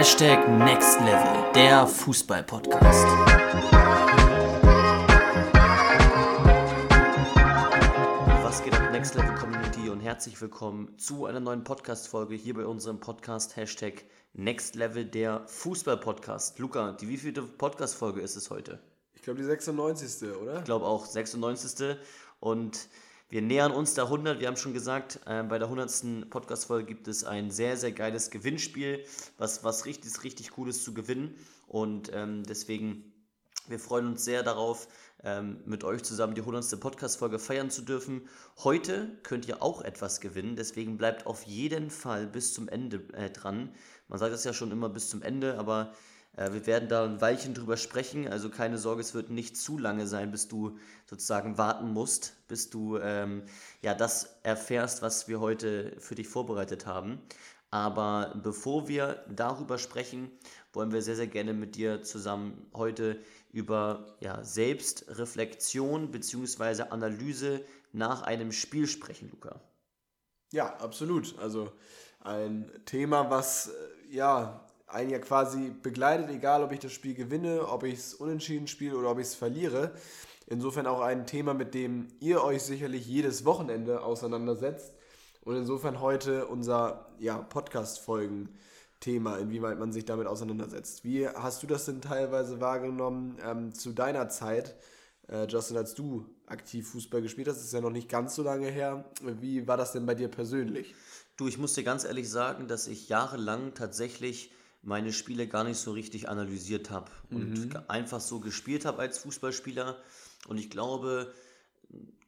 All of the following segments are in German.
Hashtag Next Level, der Fußball-Podcast. Was geht ab Next Level Community und herzlich willkommen zu einer neuen Podcast-Folge hier bei unserem Podcast Hashtag Next Level, der Fußball-Podcast. Luca, die wievielte Podcast-Folge ist es heute? Ich glaube die 96. oder? Ich glaube auch 96. Und wir nähern uns der 100. Wir haben schon gesagt, äh, bei der 100. Podcast-Folge gibt es ein sehr, sehr geiles Gewinnspiel, was, was richtig, richtig Cooles zu gewinnen. Und ähm, deswegen, wir freuen uns sehr darauf, ähm, mit euch zusammen die 100. Podcast-Folge feiern zu dürfen. Heute könnt ihr auch etwas gewinnen, deswegen bleibt auf jeden Fall bis zum Ende äh, dran. Man sagt das ja schon immer bis zum Ende, aber wir werden da ein Weilchen drüber sprechen, also keine Sorge, es wird nicht zu lange sein, bis du sozusagen warten musst, bis du ähm, ja das erfährst, was wir heute für dich vorbereitet haben. Aber bevor wir darüber sprechen, wollen wir sehr, sehr gerne mit dir zusammen heute über ja, Selbstreflexion bzw. Analyse nach einem Spiel sprechen, Luca. Ja, absolut. Also ein Thema, was äh, ja einen ja quasi begleitet, egal ob ich das Spiel gewinne, ob ich es unentschieden spiele oder ob ich es verliere. Insofern auch ein Thema, mit dem ihr euch sicherlich jedes Wochenende auseinandersetzt. Und insofern heute unser ja, Podcast-Folgen-Thema, inwieweit man sich damit auseinandersetzt. Wie hast du das denn teilweise wahrgenommen ähm, zu deiner Zeit, äh, Justin, als du aktiv Fußball gespielt hast? Das ist ja noch nicht ganz so lange her. Wie war das denn bei dir persönlich? Du, ich muss dir ganz ehrlich sagen, dass ich jahrelang tatsächlich meine Spiele gar nicht so richtig analysiert habe und mhm. einfach so gespielt habe als Fußballspieler. Und ich glaube,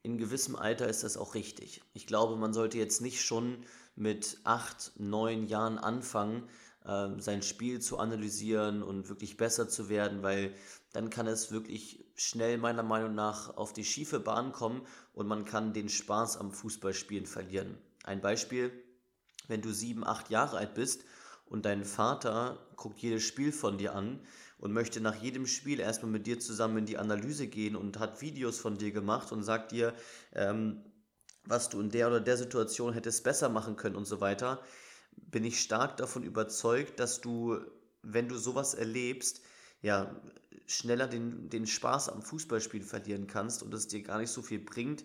in gewissem Alter ist das auch richtig. Ich glaube, man sollte jetzt nicht schon mit acht, neun Jahren anfangen, äh, sein Spiel zu analysieren und wirklich besser zu werden, weil dann kann es wirklich schnell meiner Meinung nach auf die schiefe Bahn kommen und man kann den Spaß am Fußballspielen verlieren. Ein Beispiel, wenn du sieben, acht Jahre alt bist und dein Vater guckt jedes Spiel von dir an und möchte nach jedem Spiel erstmal mit dir zusammen in die Analyse gehen und hat Videos von dir gemacht und sagt dir, ähm, was du in der oder der Situation hättest besser machen können und so weiter, bin ich stark davon überzeugt, dass du, wenn du sowas erlebst, ja, schneller den, den Spaß am Fußballspielen verlieren kannst und es dir gar nicht so viel bringt,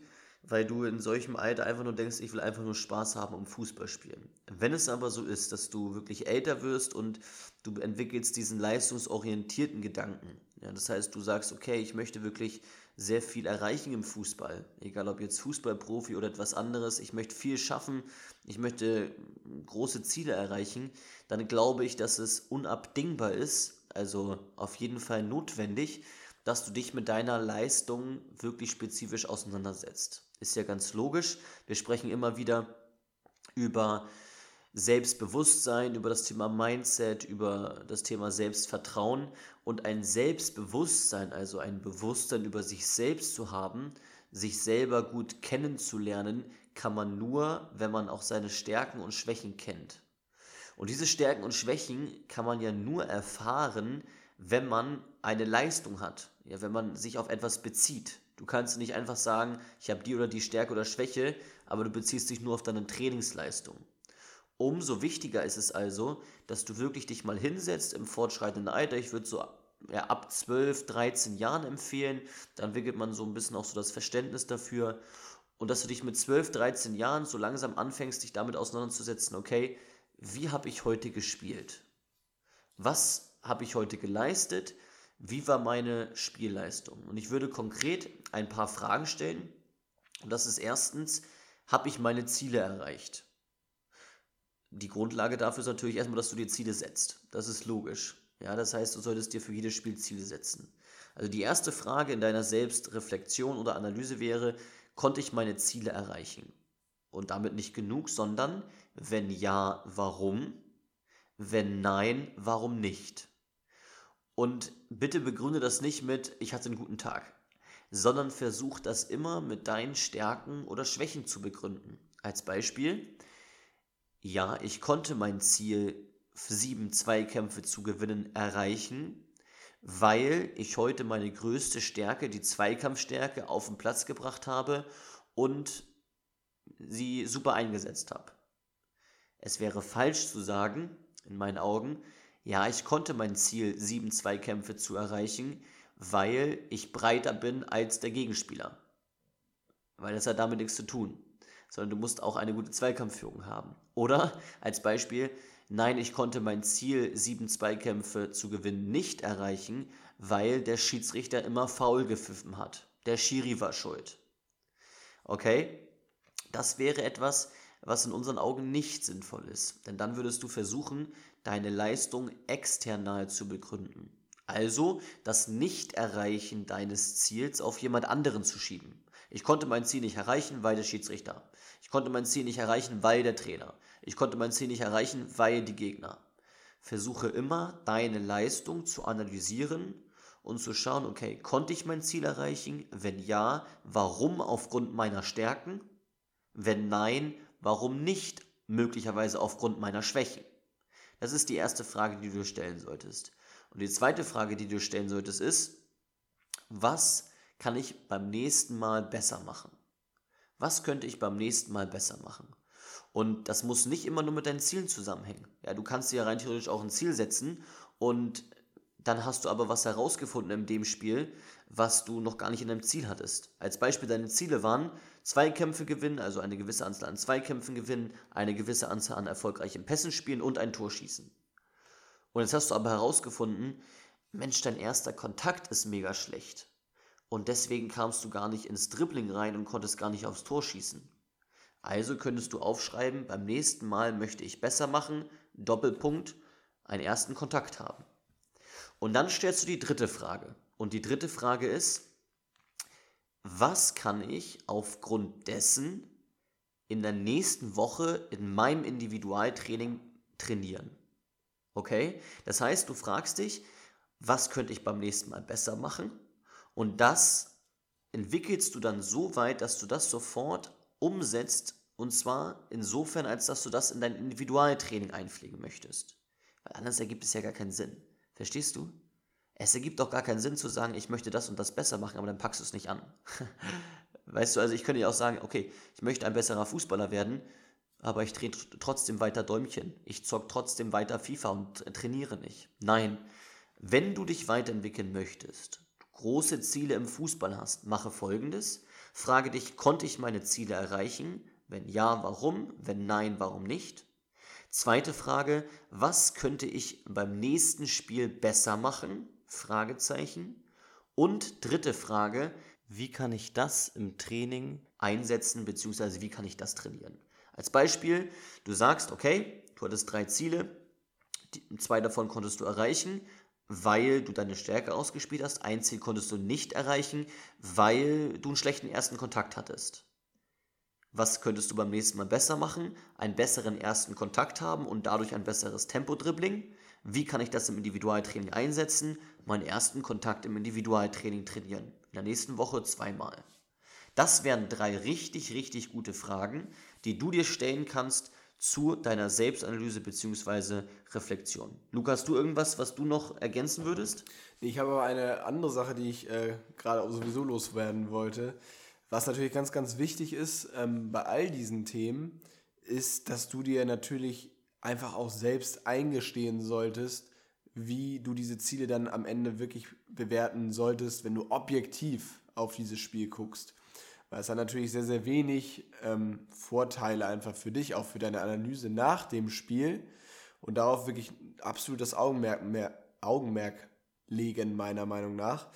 weil du in solchem Alter einfach nur denkst, ich will einfach nur Spaß haben am Fußball spielen. Wenn es aber so ist, dass du wirklich älter wirst und du entwickelst diesen leistungsorientierten Gedanken, ja, das heißt, du sagst, okay, ich möchte wirklich sehr viel erreichen im Fußball, egal ob jetzt Fußballprofi oder etwas anderes, ich möchte viel schaffen, ich möchte große Ziele erreichen, dann glaube ich, dass es unabdingbar ist, also auf jeden Fall notwendig, dass du dich mit deiner Leistung wirklich spezifisch auseinandersetzt. Ist ja ganz logisch. Wir sprechen immer wieder über Selbstbewusstsein, über das Thema Mindset, über das Thema Selbstvertrauen und ein Selbstbewusstsein, also ein Bewusstsein über sich selbst zu haben, sich selber gut kennenzulernen, kann man nur, wenn man auch seine Stärken und Schwächen kennt. Und diese Stärken und Schwächen kann man ja nur erfahren, wenn man eine Leistung hat, ja, wenn man sich auf etwas bezieht. Du kannst nicht einfach sagen, ich habe die oder die Stärke oder Schwäche, aber du beziehst dich nur auf deine Trainingsleistung. Umso wichtiger ist es also, dass du wirklich dich mal hinsetzt im fortschreitenden Alter. Ich würde so ja, ab 12, 13 Jahren empfehlen. Da entwickelt man so ein bisschen auch so das Verständnis dafür. Und dass du dich mit 12, 13 Jahren so langsam anfängst, dich damit auseinanderzusetzen, okay, wie habe ich heute gespielt? Was habe ich heute geleistet? Wie war meine Spielleistung? Und ich würde konkret ein paar Fragen stellen. Und das ist erstens, habe ich meine Ziele erreicht? Die Grundlage dafür ist natürlich erstmal, dass du dir Ziele setzt. Das ist logisch. Ja, das heißt, du solltest dir für jedes Spiel Ziele setzen. Also die erste Frage in deiner Selbstreflexion oder Analyse wäre, konnte ich meine Ziele erreichen? Und damit nicht genug, sondern wenn ja, warum? Wenn nein, warum nicht? Und bitte begründe das nicht mit, ich hatte einen guten Tag, sondern versuch das immer mit deinen Stärken oder Schwächen zu begründen. Als Beispiel, ja, ich konnte mein Ziel, sieben Zweikämpfe zu gewinnen, erreichen, weil ich heute meine größte Stärke, die Zweikampfstärke, auf den Platz gebracht habe und sie super eingesetzt habe. Es wäre falsch zu sagen, in meinen Augen, ja, ich konnte mein Ziel, sieben Zweikämpfe zu erreichen, weil ich breiter bin als der Gegenspieler. Weil das hat damit nichts zu tun. Sondern du musst auch eine gute Zweikampfführung haben. Oder als Beispiel, nein, ich konnte mein Ziel, sieben Zweikämpfe zu gewinnen, nicht erreichen, weil der Schiedsrichter immer faul gepfiffen hat. Der Schiri war schuld. Okay? Das wäre etwas, was in unseren Augen nicht sinnvoll ist. Denn dann würdest du versuchen, deine Leistung external zu begründen. Also das Nicht-Erreichen deines Ziels auf jemand anderen zu schieben. Ich konnte mein Ziel nicht erreichen, weil der Schiedsrichter. Ich konnte mein Ziel nicht erreichen, weil der Trainer. Ich konnte mein Ziel nicht erreichen, weil die Gegner. Versuche immer, deine Leistung zu analysieren und zu schauen, okay, konnte ich mein Ziel erreichen? Wenn ja, warum aufgrund meiner Stärken? Wenn nein, warum nicht möglicherweise aufgrund meiner Schwächen? Das ist die erste Frage, die du stellen solltest. Und die zweite Frage, die du stellen solltest, ist, was kann ich beim nächsten Mal besser machen? Was könnte ich beim nächsten Mal besser machen? Und das muss nicht immer nur mit deinen Zielen zusammenhängen. Ja, du kannst dir ja rein theoretisch auch ein Ziel setzen und dann hast du aber was herausgefunden in dem Spiel, was du noch gar nicht in deinem Ziel hattest. Als Beispiel, deine Ziele waren Zweikämpfe gewinnen, also eine gewisse Anzahl an Zweikämpfen gewinnen, eine gewisse Anzahl an erfolgreichen Pässen spielen und ein Tor schießen. Und jetzt hast du aber herausgefunden, Mensch, dein erster Kontakt ist mega schlecht. Und deswegen kamst du gar nicht ins Dribbling rein und konntest gar nicht aufs Tor schießen. Also könntest du aufschreiben, beim nächsten Mal möchte ich besser machen, Doppelpunkt, einen ersten Kontakt haben. Und dann stellst du die dritte Frage. Und die dritte Frage ist, was kann ich aufgrund dessen in der nächsten Woche in meinem Individualtraining trainieren? Okay? Das heißt, du fragst dich, was könnte ich beim nächsten Mal besser machen? Und das entwickelst du dann so weit, dass du das sofort umsetzt. Und zwar insofern, als dass du das in dein Individualtraining einpflegen möchtest. Weil anders ergibt es ja gar keinen Sinn. Verstehst du? Es ergibt doch gar keinen Sinn zu sagen, ich möchte das und das besser machen, aber dann packst du es nicht an. weißt du, also ich könnte ja auch sagen, okay, ich möchte ein besserer Fußballer werden, aber ich drehe trotzdem weiter Däumchen. Ich zock trotzdem weiter FIFA und trainiere nicht. Nein, wenn du dich weiterentwickeln möchtest, große Ziele im Fußball hast, mache folgendes. Frage dich, konnte ich meine Ziele erreichen? Wenn ja, warum? Wenn nein, warum nicht? Zweite Frage, was könnte ich beim nächsten Spiel besser machen? Fragezeichen. Und dritte Frage, wie kann ich das im Training einsetzen, beziehungsweise wie kann ich das trainieren? Als Beispiel, du sagst, okay, du hattest drei Ziele, zwei davon konntest du erreichen, weil du deine Stärke ausgespielt hast. Ein Ziel konntest du nicht erreichen, weil du einen schlechten ersten Kontakt hattest. Was könntest du beim nächsten Mal besser machen? Einen besseren ersten Kontakt haben und dadurch ein besseres Tempo-Dribbling. Wie kann ich das im Individualtraining einsetzen? Meinen ersten Kontakt im Individualtraining trainieren. In der nächsten Woche zweimal. Das wären drei richtig, richtig gute Fragen, die du dir stellen kannst zu deiner Selbstanalyse bzw. Reflexion. Lukas, hast du irgendwas, was du noch ergänzen würdest? Ich habe aber eine andere Sache, die ich äh, gerade sowieso loswerden wollte. Was natürlich ganz, ganz wichtig ist ähm, bei all diesen Themen, ist, dass du dir natürlich einfach auch selbst eingestehen solltest, wie du diese Ziele dann am Ende wirklich bewerten solltest, wenn du objektiv auf dieses Spiel guckst. Weil es hat natürlich sehr, sehr wenig ähm, Vorteile einfach für dich, auch für deine Analyse nach dem Spiel und darauf wirklich absolut das Augenmerk, mehr, Augenmerk legen, meiner Meinung nach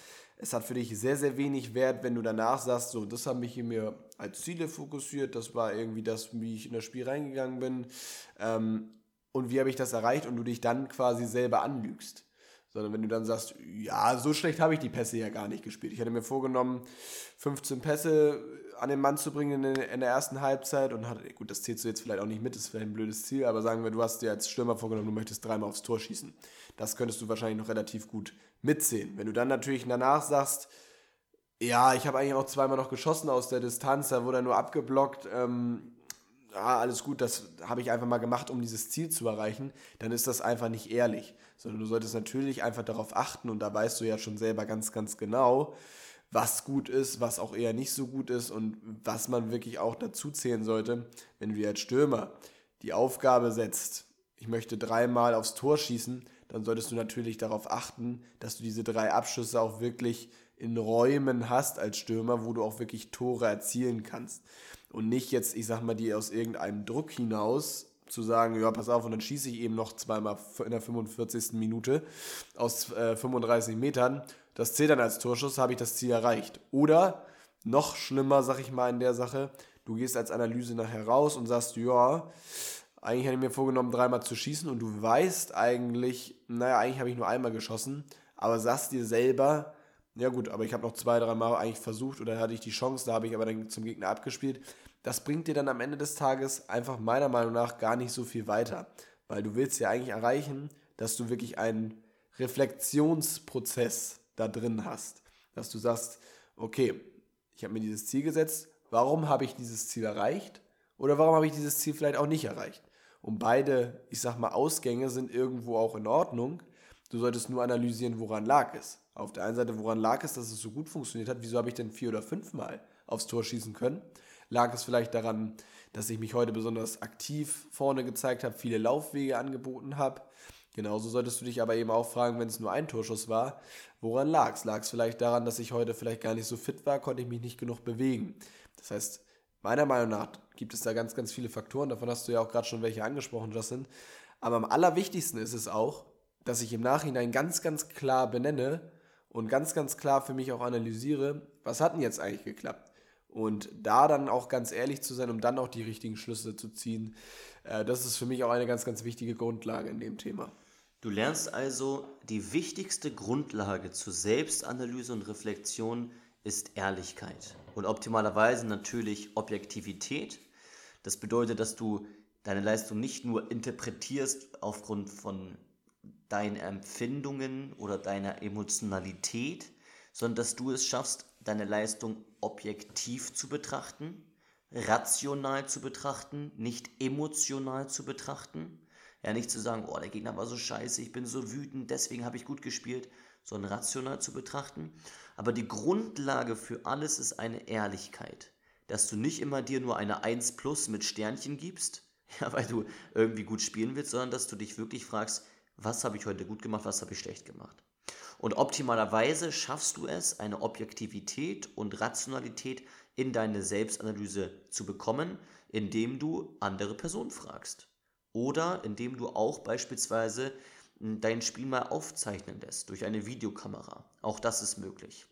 es hat für dich sehr, sehr wenig Wert, wenn du danach sagst, so, das habe ich mir als Ziele fokussiert, das war irgendwie das, wie ich in das Spiel reingegangen bin ähm, und wie habe ich das erreicht und du dich dann quasi selber anlügst. Sondern wenn du dann sagst, ja, so schlecht habe ich die Pässe ja gar nicht gespielt. Ich hatte mir vorgenommen, 15 Pässe an den Mann zu bringen in, in der ersten Halbzeit und hatte, gut, das zählst du jetzt vielleicht auch nicht mit, das ist vielleicht ein blödes Ziel, aber sagen wir, du hast dir als Stürmer vorgenommen, du möchtest dreimal aufs Tor schießen. Das könntest du wahrscheinlich noch relativ gut mitsehen. Wenn du dann natürlich danach sagst, ja, ich habe eigentlich auch zweimal noch geschossen aus der Distanz, da wurde er nur abgeblockt, ähm, ja, alles gut, das habe ich einfach mal gemacht, um dieses Ziel zu erreichen, dann ist das einfach nicht ehrlich. Sondern du solltest natürlich einfach darauf achten und da weißt du ja schon selber ganz, ganz genau, was gut ist, was auch eher nicht so gut ist und was man wirklich auch dazu zählen sollte, wenn du als Stürmer die Aufgabe setzt, ich möchte dreimal aufs Tor schießen, dann solltest du natürlich darauf achten, dass du diese drei Abschüsse auch wirklich in Räumen hast als Stürmer, wo du auch wirklich Tore erzielen kannst. Und nicht jetzt, ich sag mal, die aus irgendeinem Druck hinaus zu sagen, ja, pass auf, und dann schieße ich eben noch zweimal in der 45. Minute aus äh, 35 Metern. Das zählt dann als Torschuss, habe ich das Ziel erreicht. Oder noch schlimmer, sag ich mal, in der Sache, du gehst als Analyse nachher raus und sagst, ja, eigentlich hätte ich mir vorgenommen, dreimal zu schießen und du weißt eigentlich, naja, eigentlich habe ich nur einmal geschossen, aber sagst dir selber, ja gut, aber ich habe noch zwei, dreimal eigentlich versucht oder hatte ich die Chance, da habe ich aber dann zum Gegner abgespielt das bringt dir dann am Ende des Tages einfach meiner Meinung nach gar nicht so viel weiter. Weil du willst ja eigentlich erreichen, dass du wirklich einen Reflexionsprozess da drin hast. Dass du sagst, okay, ich habe mir dieses Ziel gesetzt, warum habe ich dieses Ziel erreicht? Oder warum habe ich dieses Ziel vielleicht auch nicht erreicht? Und beide, ich sag mal, Ausgänge sind irgendwo auch in Ordnung. Du solltest nur analysieren, woran lag es. Auf der einen Seite, woran lag es, dass es so gut funktioniert hat. Wieso habe ich denn vier oder fünfmal aufs Tor schießen können? Lag es vielleicht daran, dass ich mich heute besonders aktiv vorne gezeigt habe, viele Laufwege angeboten habe? Genauso solltest du dich aber eben auch fragen, wenn es nur ein Torschuss war, woran lag es? Lag es vielleicht daran, dass ich heute vielleicht gar nicht so fit war, konnte ich mich nicht genug bewegen? Das heißt, meiner Meinung nach gibt es da ganz, ganz viele Faktoren, davon hast du ja auch gerade schon welche angesprochen, Justin. Aber am allerwichtigsten ist es auch, dass ich im Nachhinein ganz, ganz klar benenne und ganz, ganz klar für mich auch analysiere, was hat denn jetzt eigentlich geklappt? Und da dann auch ganz ehrlich zu sein, um dann auch die richtigen Schlüsse zu ziehen, äh, das ist für mich auch eine ganz, ganz wichtige Grundlage in dem Thema. Du lernst also, die wichtigste Grundlage zur Selbstanalyse und Reflexion ist Ehrlichkeit und optimalerweise natürlich Objektivität. Das bedeutet, dass du deine Leistung nicht nur interpretierst aufgrund von deinen Empfindungen oder deiner Emotionalität, sondern dass du es schaffst, deine Leistung objektiv zu betrachten, rational zu betrachten, nicht emotional zu betrachten. Ja, nicht zu sagen, oh, der Gegner war so scheiße, ich bin so wütend, deswegen habe ich gut gespielt, sondern rational zu betrachten. Aber die Grundlage für alles ist eine Ehrlichkeit. Dass du nicht immer dir nur eine 1 plus mit Sternchen gibst, ja, weil du irgendwie gut spielen willst, sondern dass du dich wirklich fragst, was habe ich heute gut gemacht, was habe ich schlecht gemacht. Und optimalerweise schaffst du es, eine Objektivität und Rationalität in deine Selbstanalyse zu bekommen, indem du andere Personen fragst. Oder indem du auch beispielsweise hm, dein Spiel mal aufzeichnen lässt durch eine Videokamera. Auch das ist möglich.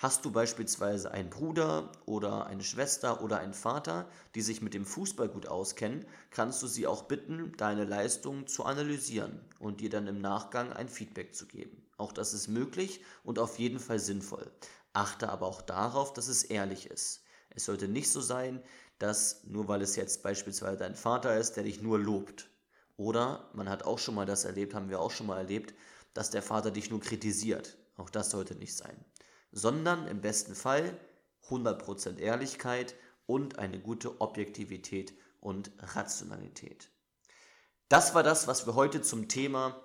Hast du beispielsweise einen Bruder oder eine Schwester oder einen Vater, die sich mit dem Fußball gut auskennen, kannst du sie auch bitten, deine Leistung zu analysieren und dir dann im Nachgang ein Feedback zu geben. Auch das ist möglich und auf jeden Fall sinnvoll. Achte aber auch darauf, dass es ehrlich ist. Es sollte nicht so sein, dass nur weil es jetzt beispielsweise dein Vater ist, der dich nur lobt. Oder man hat auch schon mal das erlebt, haben wir auch schon mal erlebt, dass der Vater dich nur kritisiert. Auch das sollte nicht sein. Sondern im besten Fall 100% Ehrlichkeit und eine gute Objektivität und Rationalität. Das war das, was wir heute zum Thema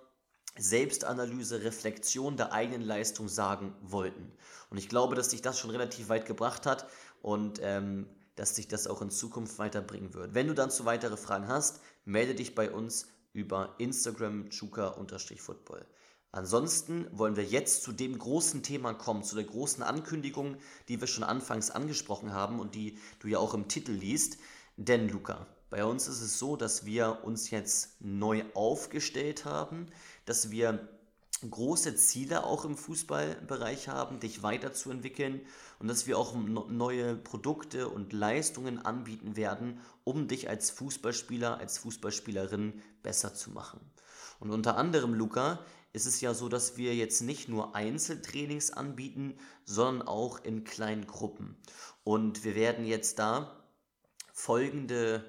Selbstanalyse, Reflexion der eigenen Leistung sagen wollten. Und ich glaube, dass dich das schon relativ weit gebracht hat und ähm, dass dich das auch in Zukunft weiterbringen wird. Wenn du dann zu weitere Fragen hast, melde dich bei uns über Instagram chuka-football. Ansonsten wollen wir jetzt zu dem großen Thema kommen, zu der großen Ankündigung, die wir schon anfangs angesprochen haben und die du ja auch im Titel liest. Denn Luca, bei uns ist es so, dass wir uns jetzt neu aufgestellt haben, dass wir große Ziele auch im Fußballbereich haben, dich weiterzuentwickeln und dass wir auch neue Produkte und Leistungen anbieten werden, um dich als Fußballspieler, als Fußballspielerin besser zu machen. Und unter anderem, Luca, ist es ja so, dass wir jetzt nicht nur Einzeltrainings anbieten, sondern auch in kleinen Gruppen. Und wir werden jetzt da folgende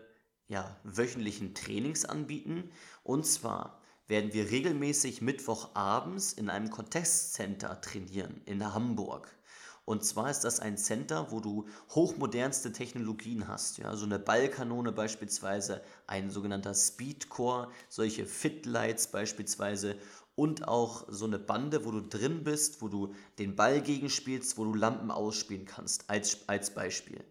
ja, wöchentlichen Trainings anbieten. Und zwar werden wir regelmäßig Mittwochabends in einem Contest-Center trainieren in Hamburg. Und zwar ist das ein Center, wo du hochmodernste Technologien hast. Ja, so eine Ballkanone beispielsweise, ein sogenannter Speedcore, solche Fitlights beispielsweise und auch so eine Bande, wo du drin bist, wo du den Ball gegenspielst, wo du Lampen ausspielen kannst, als, als Beispiel.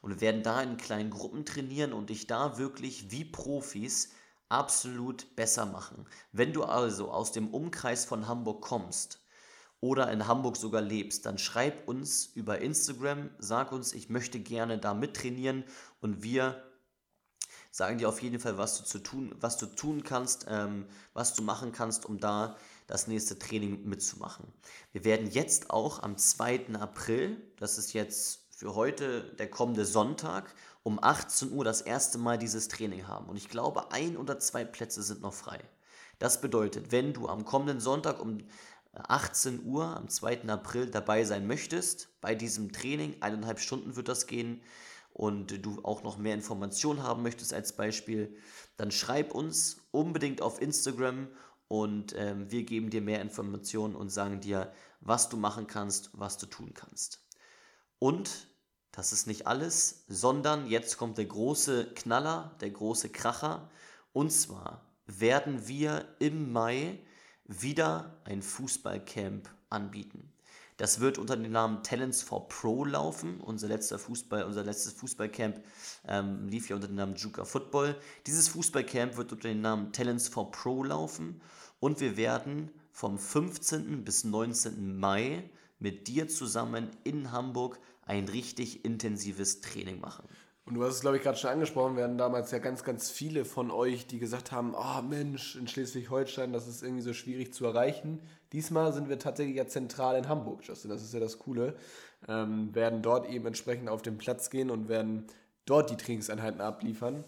Und wir werden da in kleinen Gruppen trainieren und dich da wirklich wie Profis absolut besser machen. Wenn du also aus dem Umkreis von Hamburg kommst oder in Hamburg sogar lebst, dann schreib uns über Instagram, sag uns, ich möchte gerne da mittrainieren und wir sagen dir auf jeden Fall, was du, zu tun, was du tun kannst, ähm, was du machen kannst, um da das nächste Training mitzumachen. Wir werden jetzt auch am 2. April, das ist jetzt für heute der kommende Sonntag, um 18 Uhr das erste Mal dieses Training haben. Und ich glaube, ein oder zwei Plätze sind noch frei. Das bedeutet, wenn du am kommenden Sonntag um 18 Uhr am 2. April dabei sein möchtest, bei diesem Training, eineinhalb Stunden wird das gehen, und du auch noch mehr Informationen haben möchtest als Beispiel, dann schreib uns unbedingt auf Instagram und ähm, wir geben dir mehr Informationen und sagen dir, was du machen kannst, was du tun kannst. Und das ist nicht alles, sondern jetzt kommt der große Knaller, der große Kracher. Und zwar werden wir im Mai wieder ein Fußballcamp anbieten. Das wird unter dem Namen Talents for Pro laufen. Unser letzter Fußball, unser letztes Fußballcamp ähm, lief ja unter dem Namen Juka Football. Dieses Fußballcamp wird unter dem Namen Talents for Pro laufen und wir werden vom 15. bis 19. Mai mit dir zusammen in Hamburg ein richtig intensives Training machen. Und du hast es, glaube ich, gerade schon angesprochen, wir hatten damals ja ganz, ganz viele von euch, die gesagt haben, oh Mensch, in Schleswig-Holstein, das ist irgendwie so schwierig zu erreichen. Diesmal sind wir tatsächlich ja zentral in Hamburg, Justin, das ist ja das Coole. Ähm, werden dort eben entsprechend auf den Platz gehen und werden dort die Trainingseinheiten abliefern.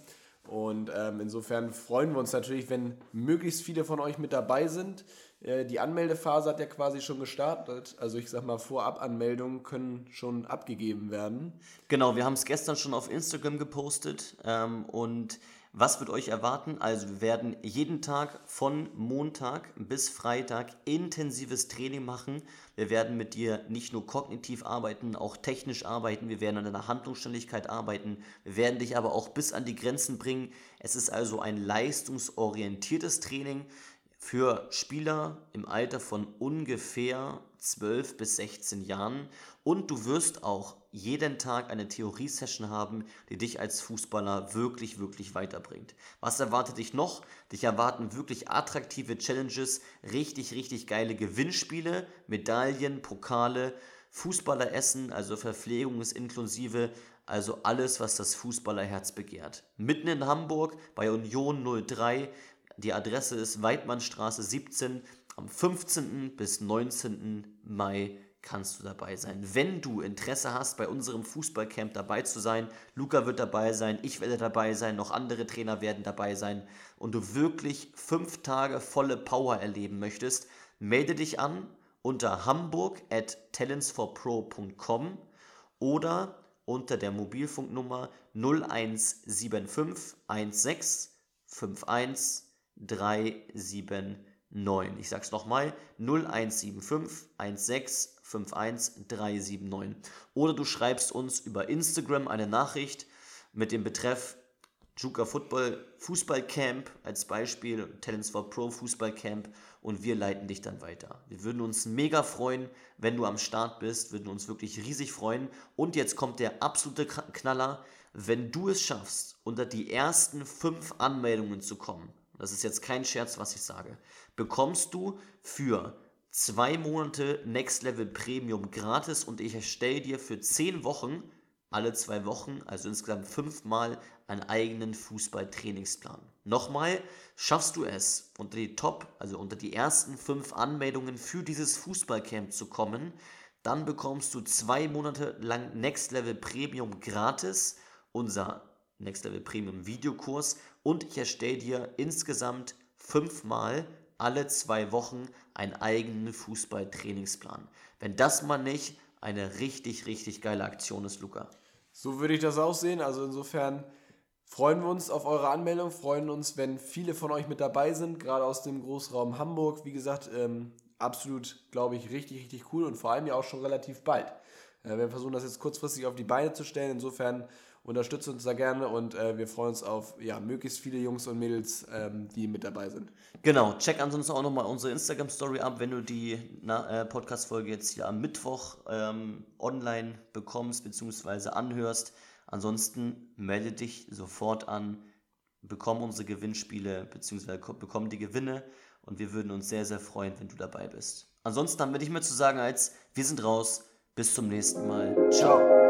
Und ähm, insofern freuen wir uns natürlich, wenn möglichst viele von euch mit dabei sind. Äh, die Anmeldephase hat ja quasi schon gestartet. Also ich sag mal, Vorabanmeldungen können schon abgegeben werden. Genau, wir haben es gestern schon auf Instagram gepostet. Ähm, und was wird euch erwarten? Also wir werden jeden Tag von Montag bis Freitag intensives Training machen. Wir werden mit dir nicht nur kognitiv arbeiten, auch technisch arbeiten. Wir werden an deiner Handlungsständigkeit arbeiten. Wir werden dich aber auch bis an die Grenzen bringen. Es ist also ein leistungsorientiertes Training für Spieler im Alter von ungefähr 12 bis 16 Jahren und du wirst auch jeden Tag eine Theorie-Session haben, die dich als Fußballer wirklich, wirklich weiterbringt. Was erwartet dich noch? Dich erwarten wirklich attraktive Challenges, richtig, richtig geile Gewinnspiele, Medaillen, Pokale, Fußballeressen, also Verpflegung ist inklusive, also alles, was das Fußballerherz begehrt. Mitten in Hamburg bei Union 03 die Adresse ist Weidmannstraße 17. Am 15. bis 19. Mai kannst du dabei sein. Wenn du Interesse hast, bei unserem Fußballcamp dabei zu sein, Luca wird dabei sein, ich werde dabei sein, noch andere Trainer werden dabei sein und du wirklich fünf Tage volle Power erleben möchtest, melde dich an unter hamburg at talentsforpro.com oder unter der Mobilfunknummer 0175 16 51 379. Ich es nochmal, 0175 16 51 379. Oder du schreibst uns über Instagram eine Nachricht mit dem Betreff Juka Football Fußballcamp als Beispiel, Talents for Pro Fußballcamp und wir leiten dich dann weiter. Wir würden uns mega freuen, wenn du am Start bist, würden uns wirklich riesig freuen. Und jetzt kommt der absolute Knaller, wenn du es schaffst, unter die ersten fünf Anmeldungen zu kommen, das ist jetzt kein Scherz, was ich sage, bekommst du für zwei Monate Next Level Premium gratis und ich erstelle dir für zehn Wochen, alle zwei Wochen, also insgesamt fünfmal, einen eigenen Fußballtrainingsplan. Nochmal, schaffst du es, unter die Top, also unter die ersten fünf Anmeldungen für dieses Fußballcamp zu kommen, dann bekommst du zwei Monate lang Next Level Premium gratis, unser Next Level Premium Videokurs und ich erstelle dir insgesamt fünfmal alle zwei Wochen einen eigenen Fußballtrainingsplan. Wenn das mal nicht eine richtig, richtig geile Aktion ist, Luca. So würde ich das auch sehen. Also insofern freuen wir uns auf eure Anmeldung, freuen uns, wenn viele von euch mit dabei sind, gerade aus dem Großraum Hamburg. Wie gesagt, ähm, absolut, glaube ich, richtig, richtig cool und vor allem ja auch schon relativ bald. Äh, wir versuchen das jetzt kurzfristig auf die Beine zu stellen. Insofern Unterstützt uns da gerne und äh, wir freuen uns auf ja, möglichst viele Jungs und Mädels, ähm, die mit dabei sind. Genau, check ansonsten auch nochmal unsere Instagram-Story ab, wenn du die äh, Podcast-Folge jetzt hier am Mittwoch ähm, online bekommst bzw. anhörst. Ansonsten melde dich sofort an. bekommen unsere Gewinnspiele bzw. bekommen die Gewinne und wir würden uns sehr, sehr freuen, wenn du dabei bist. Ansonsten haben wir nicht mehr zu sagen als wir sind raus. Bis zum nächsten Mal. Ciao.